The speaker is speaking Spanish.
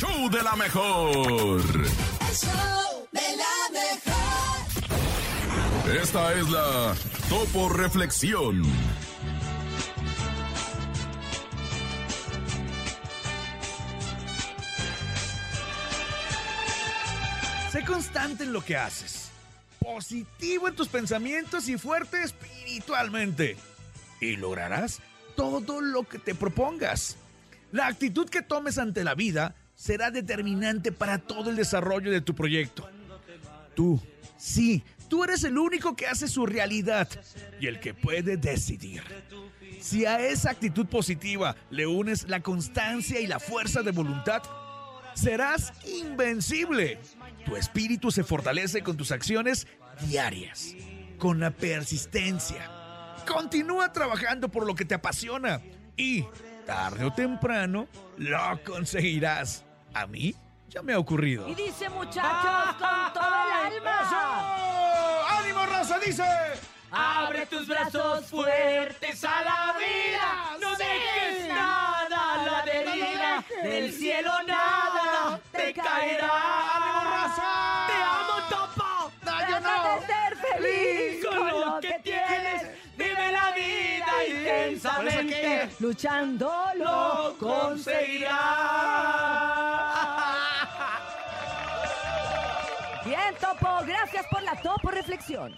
show de la mejor. El show de la mejor. Esta es la Topo Reflexión. Sé constante en lo que haces, positivo en tus pensamientos y fuerte espiritualmente. Y lograrás todo lo que te propongas. La actitud que tomes ante la vida será determinante para todo el desarrollo de tu proyecto. Tú, sí, tú eres el único que hace su realidad y el que puede decidir. Si a esa actitud positiva le unes la constancia y la fuerza de voluntad, serás invencible. Tu espíritu se fortalece con tus acciones diarias, con la persistencia. Continúa trabajando por lo que te apasiona y, tarde o temprano, lo conseguirás. A mí ya me ha ocurrido. Y dice muchachos con todo el alma. ¡Eso! ¡Ánimo, raza! Dice. Abre tus brazos fuertes a la vida. No dejes nada a la deriva. Del cielo nada te caerá. ¡Ánimo, raza! Te amo, Topo. No, yo no. de ser feliz con lo que tienes. Vive la vida intensamente. Luchando lo conseguirás. Bien, Topo. Gracias por la Topo Reflexión.